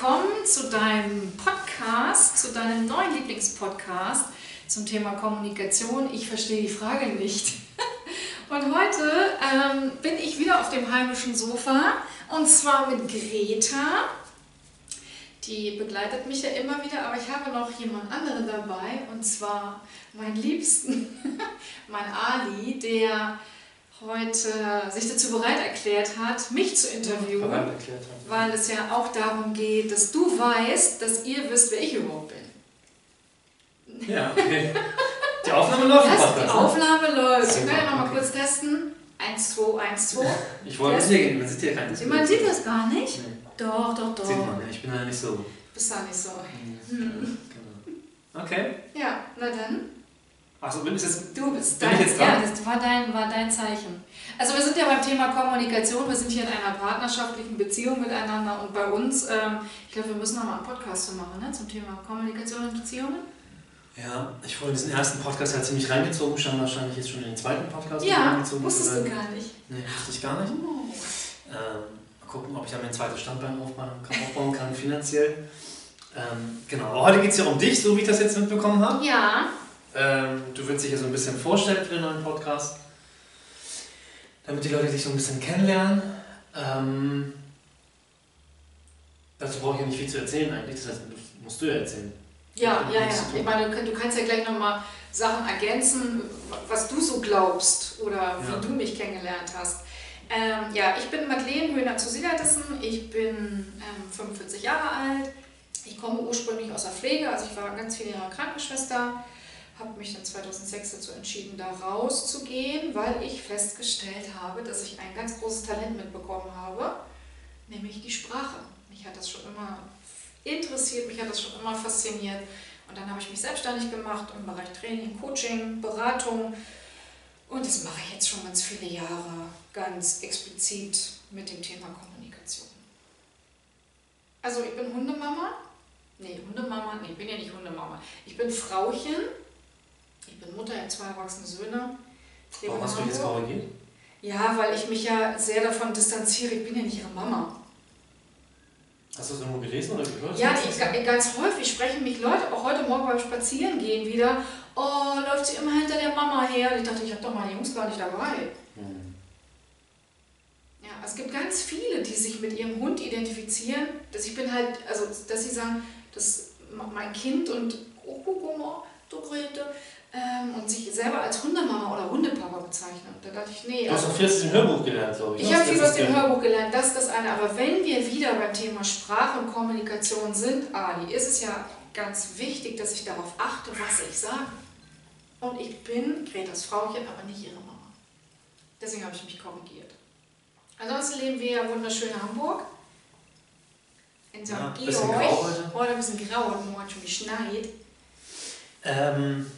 willkommen zu deinem Podcast, zu deinem neuen Lieblingspodcast zum Thema Kommunikation. Ich verstehe die Frage nicht. Und heute ähm, bin ich wieder auf dem heimischen Sofa und zwar mit Greta. Die begleitet mich ja immer wieder, aber ich habe noch jemand anderen dabei und zwar meinen Liebsten, mein Ali, der heute sich dazu bereit erklärt hat, mich zu interviewen, ja, weil es ja auch darum geht, dass du weißt, dass ihr wisst, wer ich überhaupt bin. Ja, okay. Die Aufnahme läuft. Was? Die Aufnahme läuft. Wir können ja noch mal kurz testen. 1, 2, 1, 2. Ich wollte es hier man sieht hier kein Man sieht das gar nicht? Nee. Doch, doch, doch. Sieht man, ich bin ja nicht so. Bist da nicht so. Hm. Genau. Okay. Ja, na dann. Achso, bin ich jetzt. Du bist dein, jetzt dran? Ja, das war dein, war dein Zeichen. Also wir sind ja beim Thema Kommunikation, wir sind hier in einer partnerschaftlichen Beziehung miteinander und bei uns, ähm, ich glaube, wir müssen noch mal einen Podcast machen ne, zum Thema Kommunikation und Beziehungen. Ja, ich wurde diesen ersten Podcast ja ziemlich reingezogen, stand wahrscheinlich jetzt schon in den zweiten Podcast ja, reingezogen. wusstest du gar nicht. Nee, wusste ich gar nicht. Oh. Ähm, mal gucken, ob ich da mein zweites Standbein aufbauen kann, aufbauen kann finanziell. Ähm, genau, aber heute geht es ja um dich, so wie ich das jetzt mitbekommen habe. Ja. Ähm, du willst dich ja so ein bisschen vorstellen für den neuen Podcast, damit die Leute dich so ein bisschen kennenlernen. Ähm, dazu brauche ich ja nicht viel zu erzählen eigentlich, das heißt, das musst du ja erzählen. Ja, ja, ja. Ich meine, du kannst ja gleich nochmal Sachen ergänzen, was du so glaubst oder ja. wie du mich kennengelernt hast. Ähm, ja, ich bin Madeleine Höhner zu Sidertissen. Ich bin ähm, 45 Jahre alt. Ich komme ursprünglich aus der Pflege, also ich war ganz viele Jahre Krankenschwester. Habe mich dann 2006 dazu entschieden, da rauszugehen, weil ich festgestellt habe, dass ich ein ganz großes Talent mitbekommen habe, nämlich die Sprache. Mich hat das schon immer interessiert, mich hat das schon immer fasziniert. Und dann habe ich mich selbstständig gemacht im Bereich Training, Coaching, Beratung. Und das mache ich jetzt schon ganz viele Jahre ganz explizit mit dem Thema Kommunikation. Also ich bin Hundemama. Nee, Hundemama, nee, ich bin ja nicht Hundemama. Ich bin Frauchen. Ich bin Mutter, ich habe zwei erwachsene Söhne. Warum hast du jetzt korrigiert? Ja, weil ich mich ja sehr davon distanziere, ich bin ja nicht ihre Mama. Hast du das irgendwo gelesen oder gehört? Ja, ich, ganz häufig sprechen mich Leute, auch heute Morgen beim Spazierengehen wieder, oh, läuft sie immer hinter der Mama her. Und ich dachte, ich habe doch meine Jungs gar nicht dabei. Hm. Ja, es gibt ganz viele, die sich mit ihrem Hund identifizieren. Dass ich bin halt, also dass sie sagen, dass mein Kind und oh, guck mal, du Grete, ähm, und sich selber als Hundemama oder Hundepapa bezeichnet. Da dachte ich, nee. Du hast auch viel aus dem Hörbuch gelernt, glaube ich. Ich habe viel aus dem Hörbuch gelernt, das ist das eine. Aber wenn wir wieder beim Thema Sprache und Kommunikation sind, Ali, ist es ja ganz wichtig, dass ich darauf achte, was ich sage. Und ich bin Gretas Frauchen, aber nicht ihre Mama. Deswegen habe ich mich korrigiert. Ansonsten leben wir ja wunderschön in Hamburg. In St. Ja, Georg. Heute. heute ein bisschen grau und morgen schon geschneit. Ähm,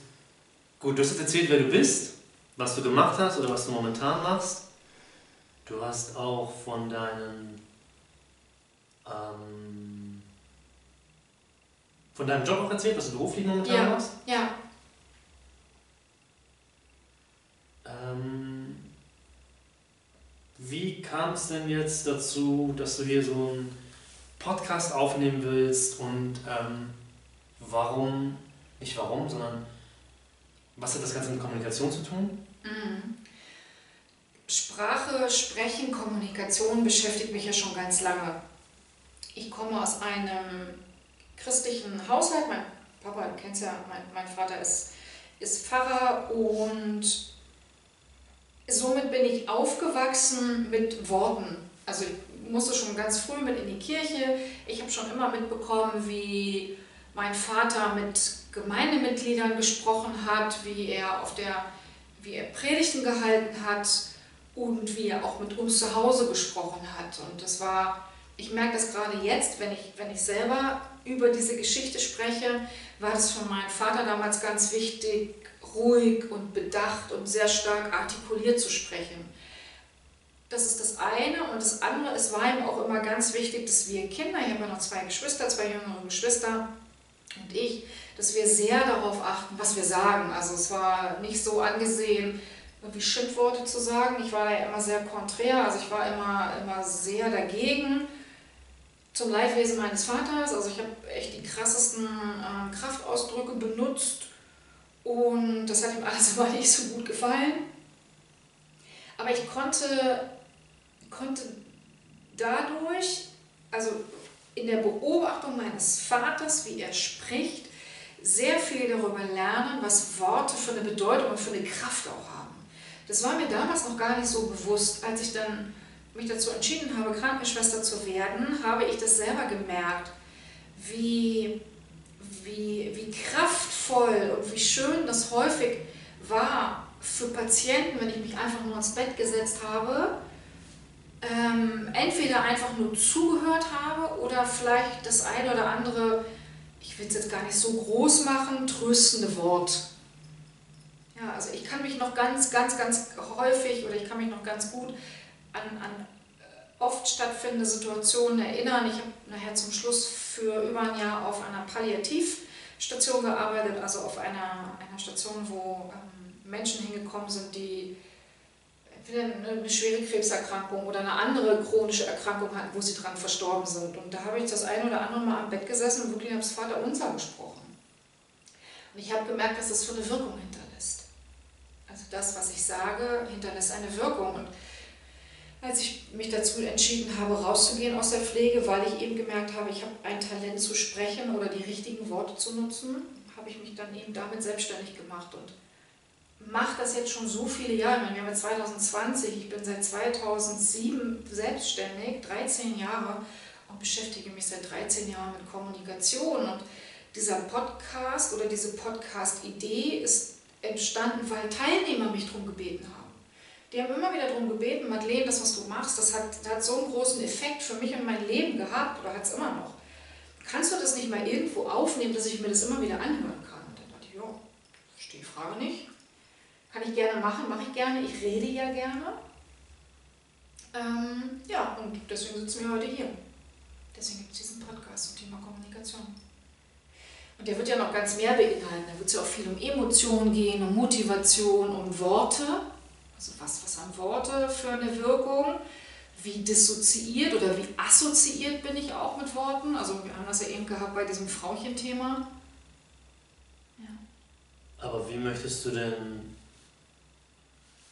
Gut, du hast jetzt erzählt, wer du bist, was du gemacht hast oder was du momentan machst. Du hast auch von deinen ähm, von deinem Job auch erzählt, was du beruflich momentan ja, machst. Ja. Ähm, wie kam es denn jetzt dazu, dass du hier so einen Podcast aufnehmen willst und ähm, warum, nicht warum, sondern was hat das Ganze mit Kommunikation zu tun? Mhm. Sprache, Sprechen, Kommunikation beschäftigt mich ja schon ganz lange. Ich komme aus einem christlichen Haushalt. Mein Papa, du kennst ja, mein, mein Vater ist, ist Pfarrer und somit bin ich aufgewachsen mit Worten. Also ich musste schon ganz früh mit in die Kirche. Ich habe schon immer mitbekommen, wie mein Vater mit Gemeindemitgliedern gesprochen hat, wie er auf der, wie er Predigten gehalten hat und wie er auch mit uns zu Hause gesprochen hat. Und das war, ich merke das gerade jetzt, wenn ich, wenn ich selber über diese Geschichte spreche, war das für meinen Vater damals ganz wichtig, ruhig und bedacht und sehr stark artikuliert zu sprechen. Das ist das eine. Und das andere, es war ihm auch immer ganz wichtig, dass wir Kinder, ich habe ja noch zwei Geschwister, zwei jüngere Geschwister und ich, dass wir sehr darauf achten, was wir sagen. Also es war nicht so angesehen, wie Schimpfworte zu sagen. Ich war ja immer sehr konträr, also ich war immer, immer sehr dagegen, zum Leidwesen meines Vaters. Also ich habe echt die krassesten äh, Kraftausdrücke benutzt und das hat ihm alles aber nicht so gut gefallen. Aber ich konnte, konnte dadurch, also in der Beobachtung meines Vaters, wie er spricht, sehr viel darüber lernen, was Worte für eine Bedeutung und für eine Kraft auch haben. Das war mir damals noch gar nicht so bewusst. Als ich dann mich dazu entschieden habe, Krankenschwester zu werden, habe ich das selber gemerkt, wie, wie, wie kraftvoll und wie schön das häufig war für Patienten, wenn ich mich einfach nur ins Bett gesetzt habe, ähm, entweder einfach nur zugehört habe oder vielleicht das eine oder andere, ich will es jetzt gar nicht so groß machen, tröstende Wort. Ja, also ich kann mich noch ganz, ganz, ganz häufig oder ich kann mich noch ganz gut an, an äh, oft stattfindende Situationen erinnern. Ich habe nachher zum Schluss für über ein Jahr auf einer Palliativstation gearbeitet, also auf einer, einer Station, wo ähm, Menschen hingekommen sind, die entweder eine, eine schwere Krebserkrankung oder eine andere chronische Erkrankung hatten, wo sie dran verstorben sind. Und da habe ich das eine oder andere Mal am Bett gesessen und wirklich das Vater unser gesprochen. Und ich habe gemerkt, dass das für eine Wirkung hinterlässt. Also das, was ich sage, hinterlässt eine Wirkung. Und als ich mich dazu entschieden habe, rauszugehen aus der Pflege, weil ich eben gemerkt habe, ich habe ein Talent zu sprechen oder die richtigen Worte zu nutzen, habe ich mich dann eben damit selbstständig gemacht und mache das jetzt schon so viele Jahre. Ich wir haben 2020, ich bin seit 2007 selbstständig, 13 Jahre und beschäftige mich seit 13 Jahren mit Kommunikation. Und dieser Podcast oder diese Podcast-Idee ist entstanden, weil Teilnehmer mich darum gebeten haben. Die haben immer wieder darum gebeten, Madeleine, das, was du machst, das hat, das hat so einen großen Effekt für mich und mein Leben gehabt oder hat es immer noch. Kannst du das nicht mal irgendwo aufnehmen, dass ich mir das immer wieder anhören kann? Und dann dachte ich, ja, verstehe die Frage nicht. Kann ich gerne machen, mache ich gerne, ich rede ja gerne. Ähm, ja, und deswegen sitzen wir heute hier. Deswegen gibt es diesen Podcast zum Thema Kommunikation. Und der wird ja noch ganz mehr beinhalten. Da wird es ja auch viel um Emotionen gehen, um Motivation, um Worte. Also was, was haben Worte für eine Wirkung? Wie dissoziiert oder wie assoziiert bin ich auch mit Worten? Also wir haben das ja eben gehabt bei diesem Frauchen-Thema. Ja. Aber wie möchtest du denn,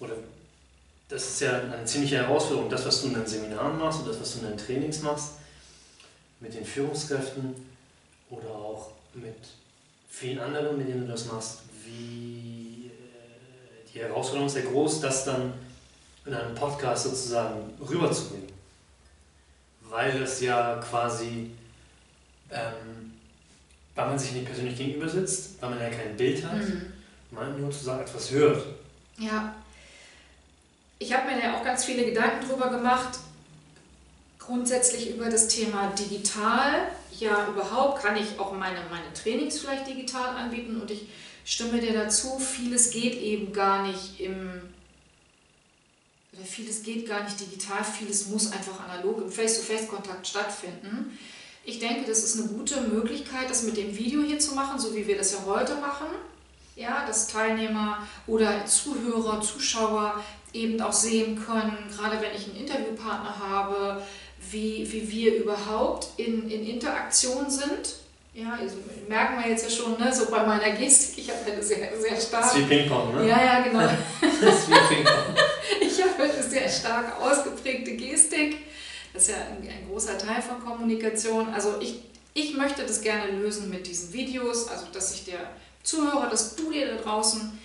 oder das ist ja eine ziemliche Herausforderung, das, was du in deinen Seminaren machst und das, was du in deinen Trainings machst, mit den Führungskräften oder auch mit vielen anderen, mit denen du das machst, wie die Herausforderung ist sehr groß, das dann in einem Podcast sozusagen rüberzubringen. Weil das ja quasi, ähm, weil man sich nicht persönlich gegenüber sitzt, weil man ja kein Bild hat, mhm. man nur sozusagen etwas hört. Ja. Ich habe mir ja auch ganz viele Gedanken darüber gemacht, grundsätzlich über das Thema digital. Ja, überhaupt kann ich auch meine, meine Trainings vielleicht digital anbieten und ich stimme dir dazu, vieles geht eben gar nicht im, oder vieles geht gar nicht digital, vieles muss einfach analog im Face-to-Face-Kontakt stattfinden. Ich denke, das ist eine gute Möglichkeit, das mit dem Video hier zu machen, so wie wir das ja heute machen. Ja, dass Teilnehmer oder Zuhörer, Zuschauer eben auch sehen können, gerade wenn ich einen Interviewpartner habe, wie, wie wir überhaupt in, in Interaktion sind ja, also merken wir jetzt ja schon, ne, so bei meiner Gestik, ich habe eine sehr, sehr stark. Das ist wie Ping-Pong, ne? Ja, ja, genau. das ist wie Ping-Pong. ich habe eine sehr stark ausgeprägte Gestik. Das ist ja ein, ein, großer Teil von Kommunikation. Also ich, ich möchte das gerne lösen mit diesen Videos, also dass ich dir zuhöre, dass du dir da draußen,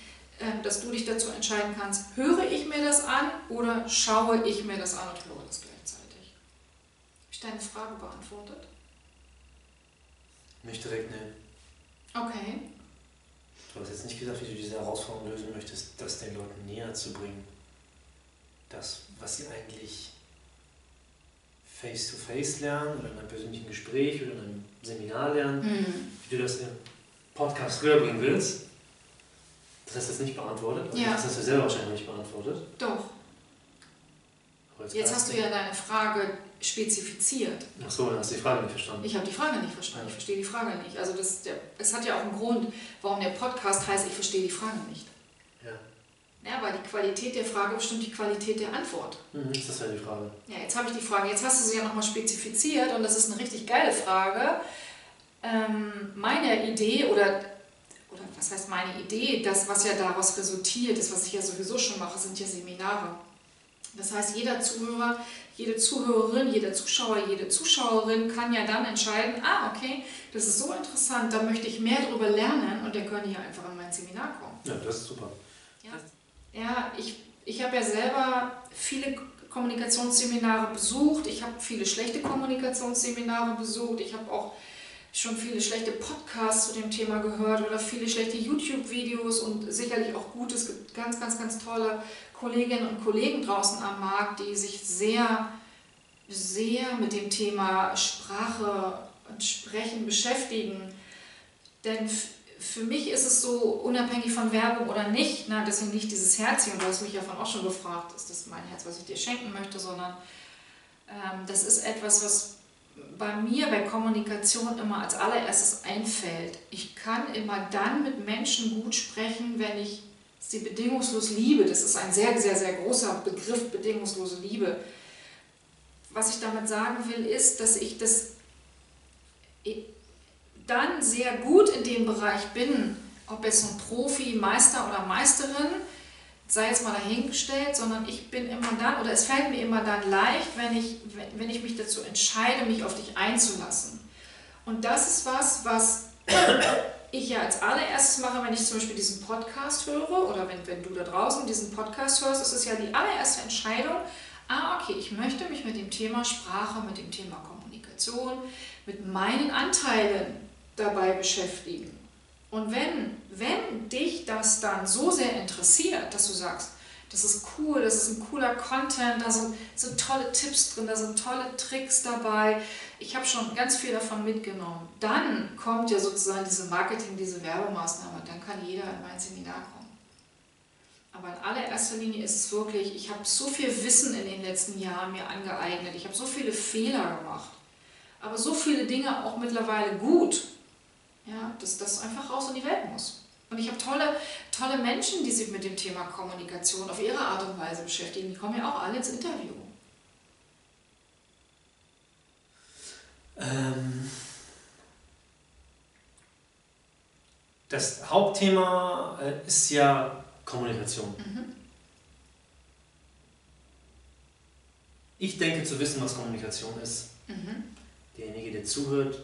dass du dich dazu entscheiden kannst, höre ich mir das an oder schaue ich mir das an und höre das gleichzeitig. Habe ich deine Frage beantwortet? Nicht direkt, ne. Okay. Du hast jetzt nicht gesagt, wie du diese Herausforderung lösen möchtest, das den Leuten näher zu bringen. Das, was sie eigentlich face-to-face -face lernen oder in einem persönlichen Gespräch oder in einem Seminar lernen, mhm. wie du das im Podcast rüberbringen willst. Das hast du jetzt nicht beantwortet. Ja. Das hast du selber wahrscheinlich nicht beantwortet. Doch. Jetzt hast du ja deine Frage spezifiziert. Ach so, dann hast du die Frage nicht verstanden. Ich habe die Frage nicht verstanden. Ich verstehe die Frage nicht. Also das, der, es hat ja auch einen Grund, warum der Podcast heißt, ich verstehe die Frage nicht. Ja. Ja, weil die Qualität der Frage bestimmt die Qualität der Antwort. Mhm, das ist ja die Frage. Ja, jetzt habe ich die Frage, jetzt hast du sie ja nochmal spezifiziert und das ist eine richtig geile Frage. Ähm, meine Idee oder, was heißt meine Idee, das, was ja daraus resultiert, das, was ich ja sowieso schon mache, sind ja Seminare. Das heißt, jeder Zuhörer, jede Zuhörerin, jeder Zuschauer, jede Zuschauerin kann ja dann entscheiden, ah, okay, das ist so interessant, da möchte ich mehr darüber lernen und der könnte ja einfach in mein Seminar kommen. Ja, das ist super. Ja, ja ich, ich habe ja selber viele Kommunikationsseminare besucht, ich habe viele schlechte Kommunikationsseminare besucht, ich habe auch schon viele schlechte Podcasts zu dem Thema gehört oder viele schlechte YouTube-Videos und sicherlich auch gut. Es gibt ganz, ganz, ganz tolle Kolleginnen und Kollegen draußen am Markt, die sich sehr, sehr mit dem Thema Sprache und Sprechen beschäftigen. Denn für mich ist es so, unabhängig von Werbung oder nicht, na, deswegen nicht dieses Herzchen, du hast mich ja von auch schon gefragt, ist das mein Herz, was ich dir schenken möchte, sondern ähm, das ist etwas, was bei mir bei Kommunikation immer als allererstes einfällt. Ich kann immer dann mit Menschen gut sprechen, wenn ich sie bedingungslos liebe. Das ist ein sehr, sehr, sehr großer Begriff, bedingungslose Liebe. Was ich damit sagen will, ist, dass ich das dann sehr gut in dem Bereich bin, ob es ein Profi, Meister oder Meisterin, sei jetzt mal dahingestellt, sondern ich bin immer dann, oder es fällt mir immer dann leicht, wenn ich, wenn ich mich dazu entscheide, mich auf dich einzulassen. Und das ist was, was ich ja als allererstes mache, wenn ich zum Beispiel diesen Podcast höre, oder wenn, wenn du da draußen diesen Podcast hörst, ist es ja die allererste Entscheidung, ah, okay, ich möchte mich mit dem Thema Sprache, mit dem Thema Kommunikation, mit meinen Anteilen dabei beschäftigen. Und wenn, wenn dich das dann so sehr interessiert, dass du sagst, das ist cool, das ist ein cooler Content, da sind, sind tolle Tipps drin, da sind tolle Tricks dabei, ich habe schon ganz viel davon mitgenommen, dann kommt ja sozusagen diese Marketing, diese Werbemaßnahme, dann kann jeder in mein Seminar kommen. Aber in allererster Linie ist es wirklich, ich habe so viel Wissen in den letzten Jahren mir angeeignet, ich habe so viele Fehler gemacht, aber so viele Dinge auch mittlerweile gut, ja, dass das einfach raus in die Welt muss. Und ich habe tolle, tolle Menschen, die sich mit dem Thema Kommunikation auf ihre Art und Weise beschäftigen. Die kommen ja auch alle ins Interview. Ähm, das Hauptthema äh, ist ja Kommunikation. Mhm. Ich denke zu wissen, was Kommunikation ist. Mhm. Derjenige, der zuhört,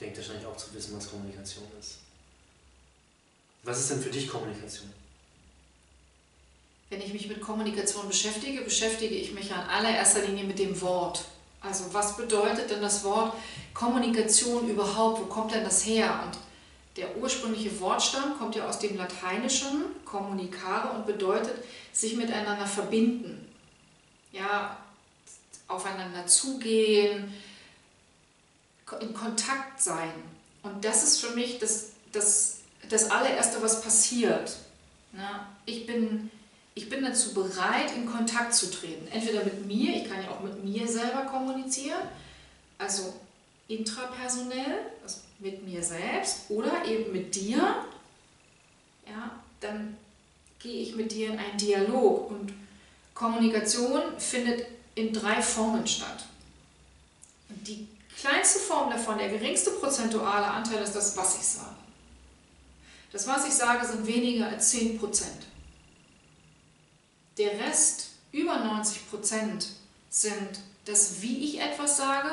denkt wahrscheinlich auch zu wissen, was Kommunikation ist. Was ist denn für dich Kommunikation? Wenn ich mich mit Kommunikation beschäftige, beschäftige ich mich in allererster Linie mit dem Wort. Also was bedeutet denn das Wort Kommunikation überhaupt? Wo kommt denn das her? Und der ursprüngliche Wortstamm kommt ja aus dem Lateinischen, communicare, und bedeutet sich miteinander verbinden. Ja, aufeinander zugehen, in Kontakt sein. Und das ist für mich das, das, das allererste, was passiert. Na, ich, bin, ich bin dazu bereit, in Kontakt zu treten. Entweder mit mir, ich kann ja auch mit mir selber kommunizieren, also intrapersonell, also mit mir selbst, oder eben mit dir. Ja, dann gehe ich mit dir in einen Dialog und Kommunikation findet in drei Formen statt. Und die kleinste Form davon, der geringste prozentuale Anteil ist das, was ich sage. Das, was ich sage, sind weniger als 10 Prozent. Der Rest, über 90 Prozent, sind das, wie ich etwas sage.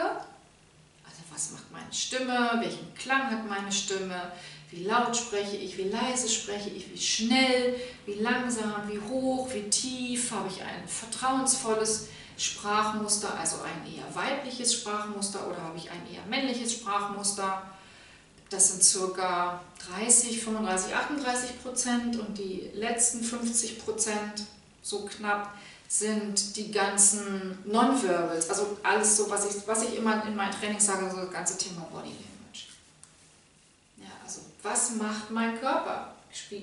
Also was macht meine Stimme, welchen Klang hat meine Stimme, wie laut spreche ich, wie leise spreche ich, wie schnell, wie langsam, wie hoch, wie tief, habe ich ein vertrauensvolles Sprachmuster, also ein eher weibliches Sprachmuster oder habe ich ein eher männliches Sprachmuster. Das sind circa 30, 35, 38 Prozent und die letzten 50 Prozent, so knapp, sind die ganzen Nonverbals, also alles so, was ich, was ich immer in meinen Trainings sage, so das ganze Thema Body Language. Ja, also was macht mein Körper?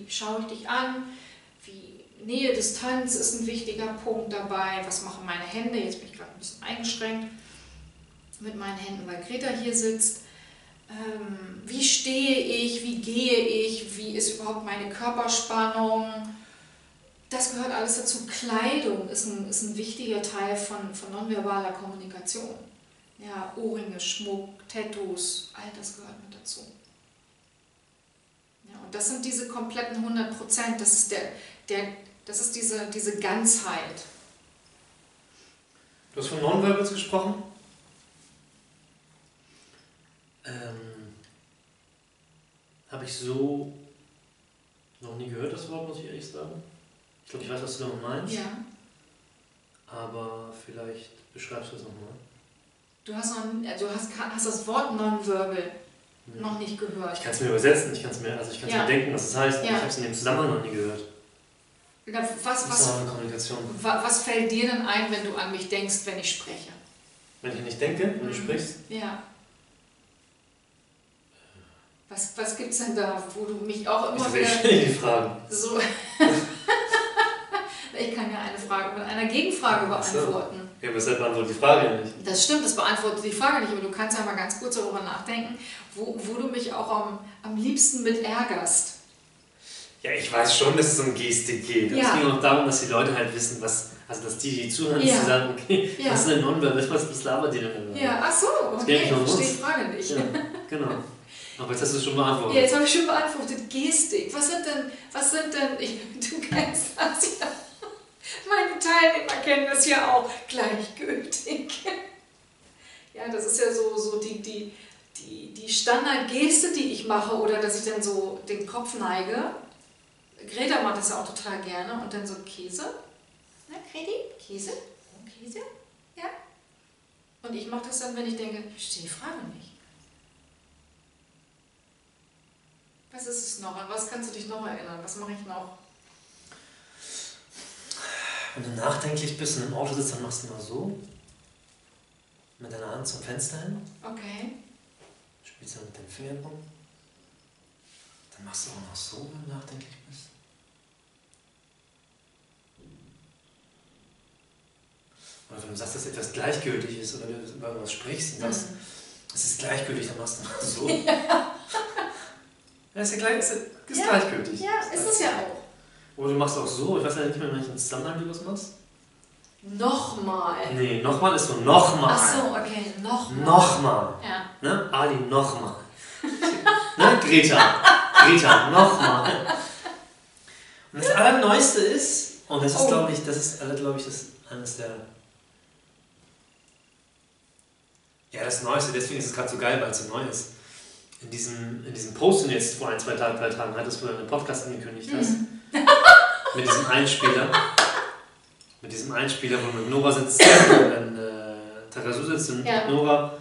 Schaue ich dich an? Nähe, Distanz ist ein wichtiger Punkt dabei. Was machen meine Hände? Jetzt bin ich gerade ein bisschen eingeschränkt mit meinen Händen, weil Greta hier sitzt. Ähm, wie stehe ich? Wie gehe ich? Wie ist überhaupt meine Körperspannung? das gehört alles dazu. Kleidung ist ein, ist ein wichtiger Teil von, von nonverbaler Kommunikation. Ja, Ohrringe, Schmuck, Tattoos, all das gehört mit dazu. Ja, und das sind diese kompletten 100 Prozent, das ist, der, der, das ist diese, diese Ganzheit. Du hast von Nonverbals gesprochen. Ähm, Habe ich so noch nie gehört, das Wort, muss ich ehrlich sagen. Ich glaube, ich weiß, was du damit meinst. Ja. Aber vielleicht beschreibst du es nochmal. Du hast, noch, äh, du hast, hast das Wort Nonverbal Ja. noch nicht gehört. Ich kann es mir übersetzen, ich kann es mir, also ich kann's Ja. mir denken, was es heißt. aber Ja. Ich habe es in dem Zusammenhang noch nie gehört. Was, was, was fällt dir denn ein, wenn du an mich denkst, wenn ich spreche? Wenn ich nicht denke, wenn du Mhm. sprichst, Ja. Was, was gibt es denn da, wo du mich auch immer das wieder ständig die Fragen. so. ich kann ja eine Frage mit einer Gegenfrage Ach so. beantworten. Ja, weshalb beantwortet die Frage ja nicht? Das stimmt, das beantwortet die Frage nicht, aber du kannst ja mal ganz kurz darüber nachdenken, wo, wo du mich auch am, am liebsten mit ärgerst. Ja, ich weiß schon, dass es um Gestik geht. Ja. Es ging auch darum, dass die Leute halt wissen, was, also dass die, die zuhören, Ja. dass sie sagen, okay, Ja. was ist denn Nonverbal, was, was labert die denn? da? Ja, ach so, Das okay, ich verstehe die Frage nicht. Ja, genau. Aber jetzt hast du es schon Ja, beantwortet. jetzt habe ich schon beantwortet. Gestik. Was sind denn, was sind denn, ich, du kennst das ja. Meine Teilnehmer kennen das ja auch. Gleichgültig. Ja, das ist ja so, so die, die, die, die Standardgeste, die ich mache, oder dass ich dann so den Kopf neige. Greta macht das ja auch total gerne. Und dann so Käse. Na, Greti? Käse? Käse? Ja. Und ich mache das dann, wenn ich denke, ich verstehe die Frage nicht. Was ist es noch? An was kannst du dich noch erinnern? Was mache ich noch? Wenn du nachdenklich bist und im Auto sitzt, dann machst du mal so. Mit deiner Hand zum Fenster hin. Okay. Spielst dann mit den Fingern rum. Dann machst du auch noch so, wenn du nachdenklich bist. Oder wenn du sagst, dass etwas gleichgültig ist oder du über was sprichst und sagst, es ist gleichgültig, dann machst du so. Ja, ist ja, gleich, ist, ist Ja. gleichgültig. Ja, ist es ja auch. Oder du machst auch so, ich weiß ja nicht mehr, in welchem Zusammenhang du das machst. Nochmal. Nee, nochmal ist so nochmal. Ach so, okay, nochmal. Nochmal. Ja. Ne? Ali, nochmal. ne? Greta. Greta, nochmal. Und das Allerneueste ist, und das ist, Oh. glaube ich, das ist, glaube ich, das eines der. Ja, das Neueste, deswegen ist es gerade so geil, weil es so neu ist. In diesem, in diesem Post, den du jetzt vor ein, zwei Tagen, drei Tagen hattest, wo du einen Podcast angekündigt hast, mit diesem Einspieler, mit diesem Einspieler, wo du mit Nora sitzt, wenn äh, Tarasu sitzt und Ja. Nora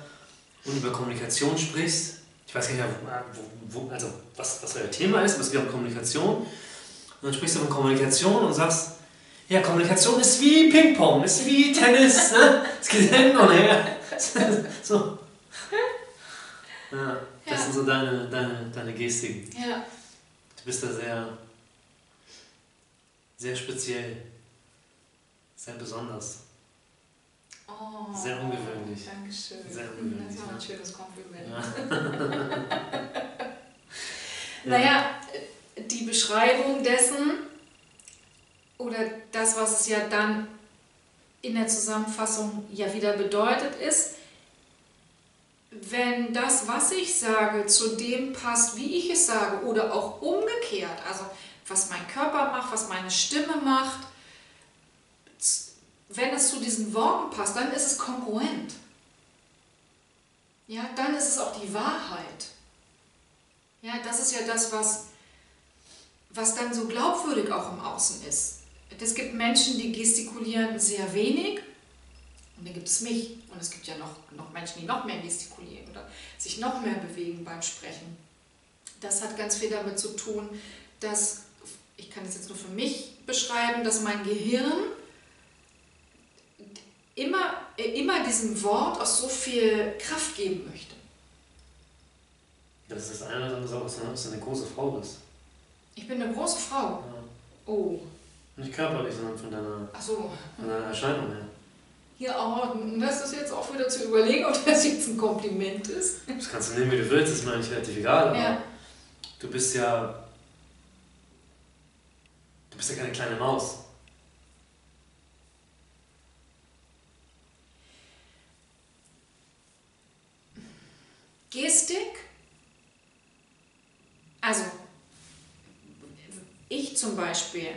und über Kommunikation sprichst. Ich weiß gar nicht mehr, wo, wo, also was, was euer Thema ist, aber es geht um Kommunikation. Und dann sprichst du von Kommunikation und sagst, ja, Kommunikation ist wie Ping-Pong, ist wie Tennis, ne? es geht hin und her. so. Ja, das Ja. sind so deine, deine, deine Gestiken. Ja. Du bist da sehr, sehr speziell, sehr besonders. Oh, Sehr ungewöhnlich. Dankeschön. Sehr ungewöhnlich, Das war ein schönes Kompliment. Ja. Naja, die Beschreibung dessen oder das, was es ja dann in der Zusammenfassung ja wieder bedeutet, ist, wenn das, was ich sage, zu dem passt, wie ich es sage, oder auch umgekehrt, also was mein Körper macht, was meine Stimme macht, wenn es zu diesen Worten passt, dann ist es kongruent. Ja, dann ist es auch die Wahrheit. Ja, das ist ja das, was, was dann so glaubwürdig auch im Außen ist. Es gibt Menschen, die gestikulieren sehr wenig und dann gibt es mich. Und es gibt ja noch, noch Menschen, die noch mehr gestikulieren oder sich noch mehr bewegen beim Sprechen. Das hat ganz viel damit zu tun, dass, ich kann das jetzt nur für mich beschreiben, dass mein Gehirn immer, immer diesem Wort auch so viel Kraft geben möchte. Das ist das eine oder andere, dass du eine große Frau bist. Ich bin eine große Frau. Ja. Oh, Nicht körperlich, sondern von deiner, so. von deiner Erscheinung her. Ja, aber das ist jetzt auch wieder zu überlegen, ob das jetzt ein Kompliment ist. Das kannst du nehmen, wie du willst, das ist mir eigentlich relativ egal. Aber Ja. du bist ja. Du Du bist ja keine kleine Maus. Gestik. Also, ich zum Beispiel.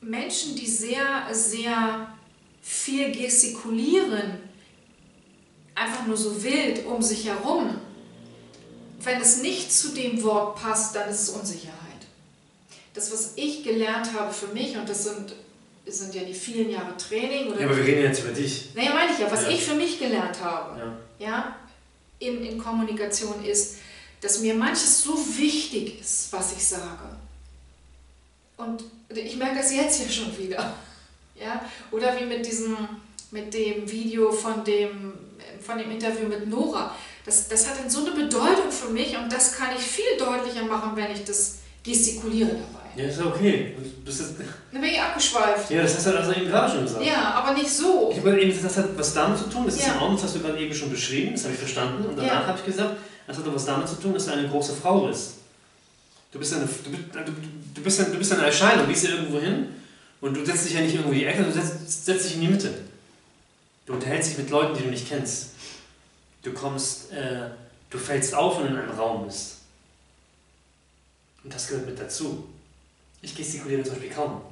Menschen, die sehr, sehr viel gestikulieren, einfach nur so wild um sich herum, wenn es nicht zu dem Wort passt, dann ist es Unsicherheit. Das, was ich gelernt habe für mich, und das sind, das sind ja die vielen Jahre Training. Oder ja, aber wir reden jetzt über dich. Naja, meine ich ja, was ja. ich für mich gelernt habe. Ja ja, in, in Kommunikation ist, dass mir manches so wichtig ist, was ich sage. Und ich merke das jetzt ja schon wieder. Ja? Oder wie mit, diesem, mit dem Video von dem, von dem Interview mit Nora. Das, das hat so eine Bedeutung für mich und das kann ich viel deutlicher machen, wenn ich das gestikuliere dabei. Ja, ist okay. Bist jetzt Dann bin ich abgeschweift. Ja, das hast du also eben gerade schon gesagt. Ja, aber nicht so. Ich habe eben das hat was damit zu tun, das ist ja. Ordnung, das hast du gerade eben schon beschrieben, das habe ich verstanden. Und danach ja. habe ich gesagt, das hat was damit zu tun, dass du eine große Frau bist. Du bist eine, du, du, du bist du bist eine Erscheinung, du gehst ja irgendwo hin und du setzt dich ja nicht irgendwo in die Ecke, du setzt, setzt dich in die Mitte. Du unterhältst dich mit Leuten, die du nicht kennst. Du kommst, äh, du fällst auf, wenn du in einem Raum bist. Und das gehört mit dazu. Ich gestikuliere zum Beispiel kaum.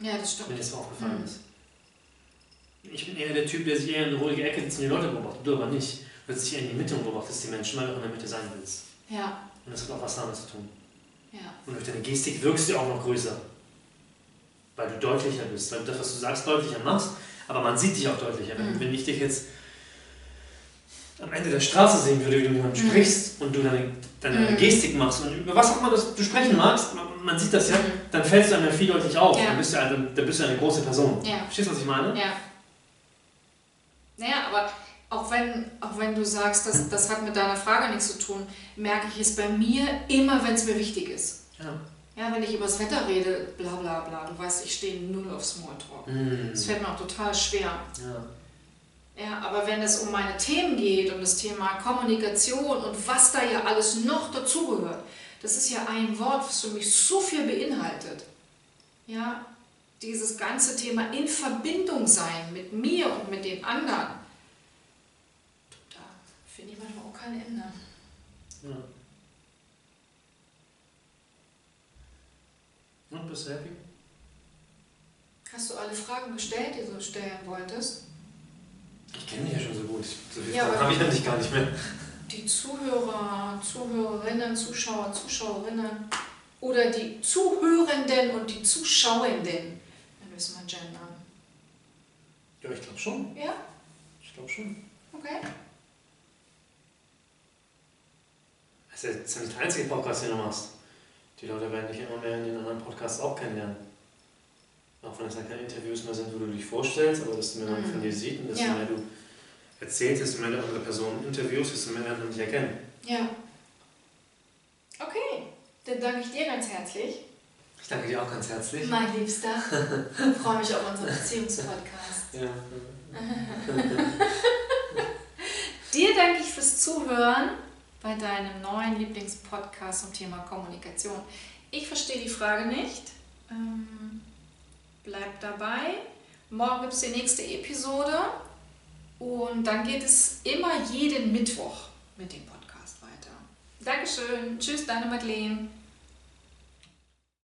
Ja, das stimmt. Wenn dir das mal aufgefallen mhm. ist. Ich bin eher der Typ, der sich eher in eine ruhige Ecke sitzt und die Leute beobachtet. Du aber nicht. Du dich eher in die Mitte und beobachtest die Menschen, weil du auch in der Mitte sein willst. Ja. Und das hat auch was damit zu tun. Ja. Und durch deine Gestik wirkst du auch noch größer. Weil du deutlicher bist. Weil du das, was du sagst, deutlicher machst. Aber man sieht dich auch deutlicher. Mhm. Wenn ich dich jetzt am Ende der Straße sehen würde, wie du mit jemandem mhm. sprichst und du deine, deine mhm. Gestik machst und über was auch immer du sprechen magst, man, sieht das ja, mhm. dann fällst du einem viel deutlich auf. Ja. Dann, bist du eine, dann bist du eine große Person. Ja. Verstehst du, was ich meine? Ja. Naja, aber auch wenn, auch wenn du sagst, dass, das hat mit deiner Frage nichts zu tun, merke ich es bei mir immer, wenn es mir wichtig ist. Ja. Ja, wenn ich über das Wetter rede, bla bla bla, du weißt, ich stehe null auf Smalltalk. Mm. Das fällt mir auch total schwer. Ja. Ja, aber wenn es um meine Themen geht, um das Thema Kommunikation und was da ja alles noch dazugehört, das ist ja ein Wort, was für mich so viel beinhaltet. Ja, dieses ganze Thema in Verbindung sein mit mir und mit den anderen, da finde ich manchmal auch kein Ende. Ja. Und bist du happy? Hast du alle Fragen gestellt, die du stellen wolltest? Ich kenne dich ja schon so gut. So viel ja, habe ich eigentlich gar nicht mehr. Die Zuhörer, Zuhörerinnen, Zuschauer, Zuschauerinnen oder die Zuhörenden und die Zuschauenden, dann müssen wir gendern. Ja, ich glaube schon. Ja? Ich glaube schon. Okay. Das ist ja nicht der einzige Podcast, den du machst. Die Leute werden dich immer mehr in den anderen Podcasts auch kennenlernen. Auch wenn es dann keine Interviews mehr sind, wo du dich vorstellst, aber dass du mehr mhm. von dir siehst und desto ja. mehr du erzählst, desto mehr du andere Personen interviewst, desto mehr werden dich erkennen. Ja. Okay, dann danke ich dir ganz herzlich. Ich danke dir auch ganz herzlich. Mein Liebster. Ich freue mich auf unseren Beziehungspodcast. Ja. dir danke ich fürs Zuhören bei deinem neuen Lieblingspodcast zum Thema Kommunikation. Ich verstehe die Frage nicht. Ähm, Bleibt dabei. Morgen gibt es die nächste Episode und dann geht es immer jeden Mittwoch mit dem Podcast weiter. Dankeschön. Tschüss, deine Madeleine.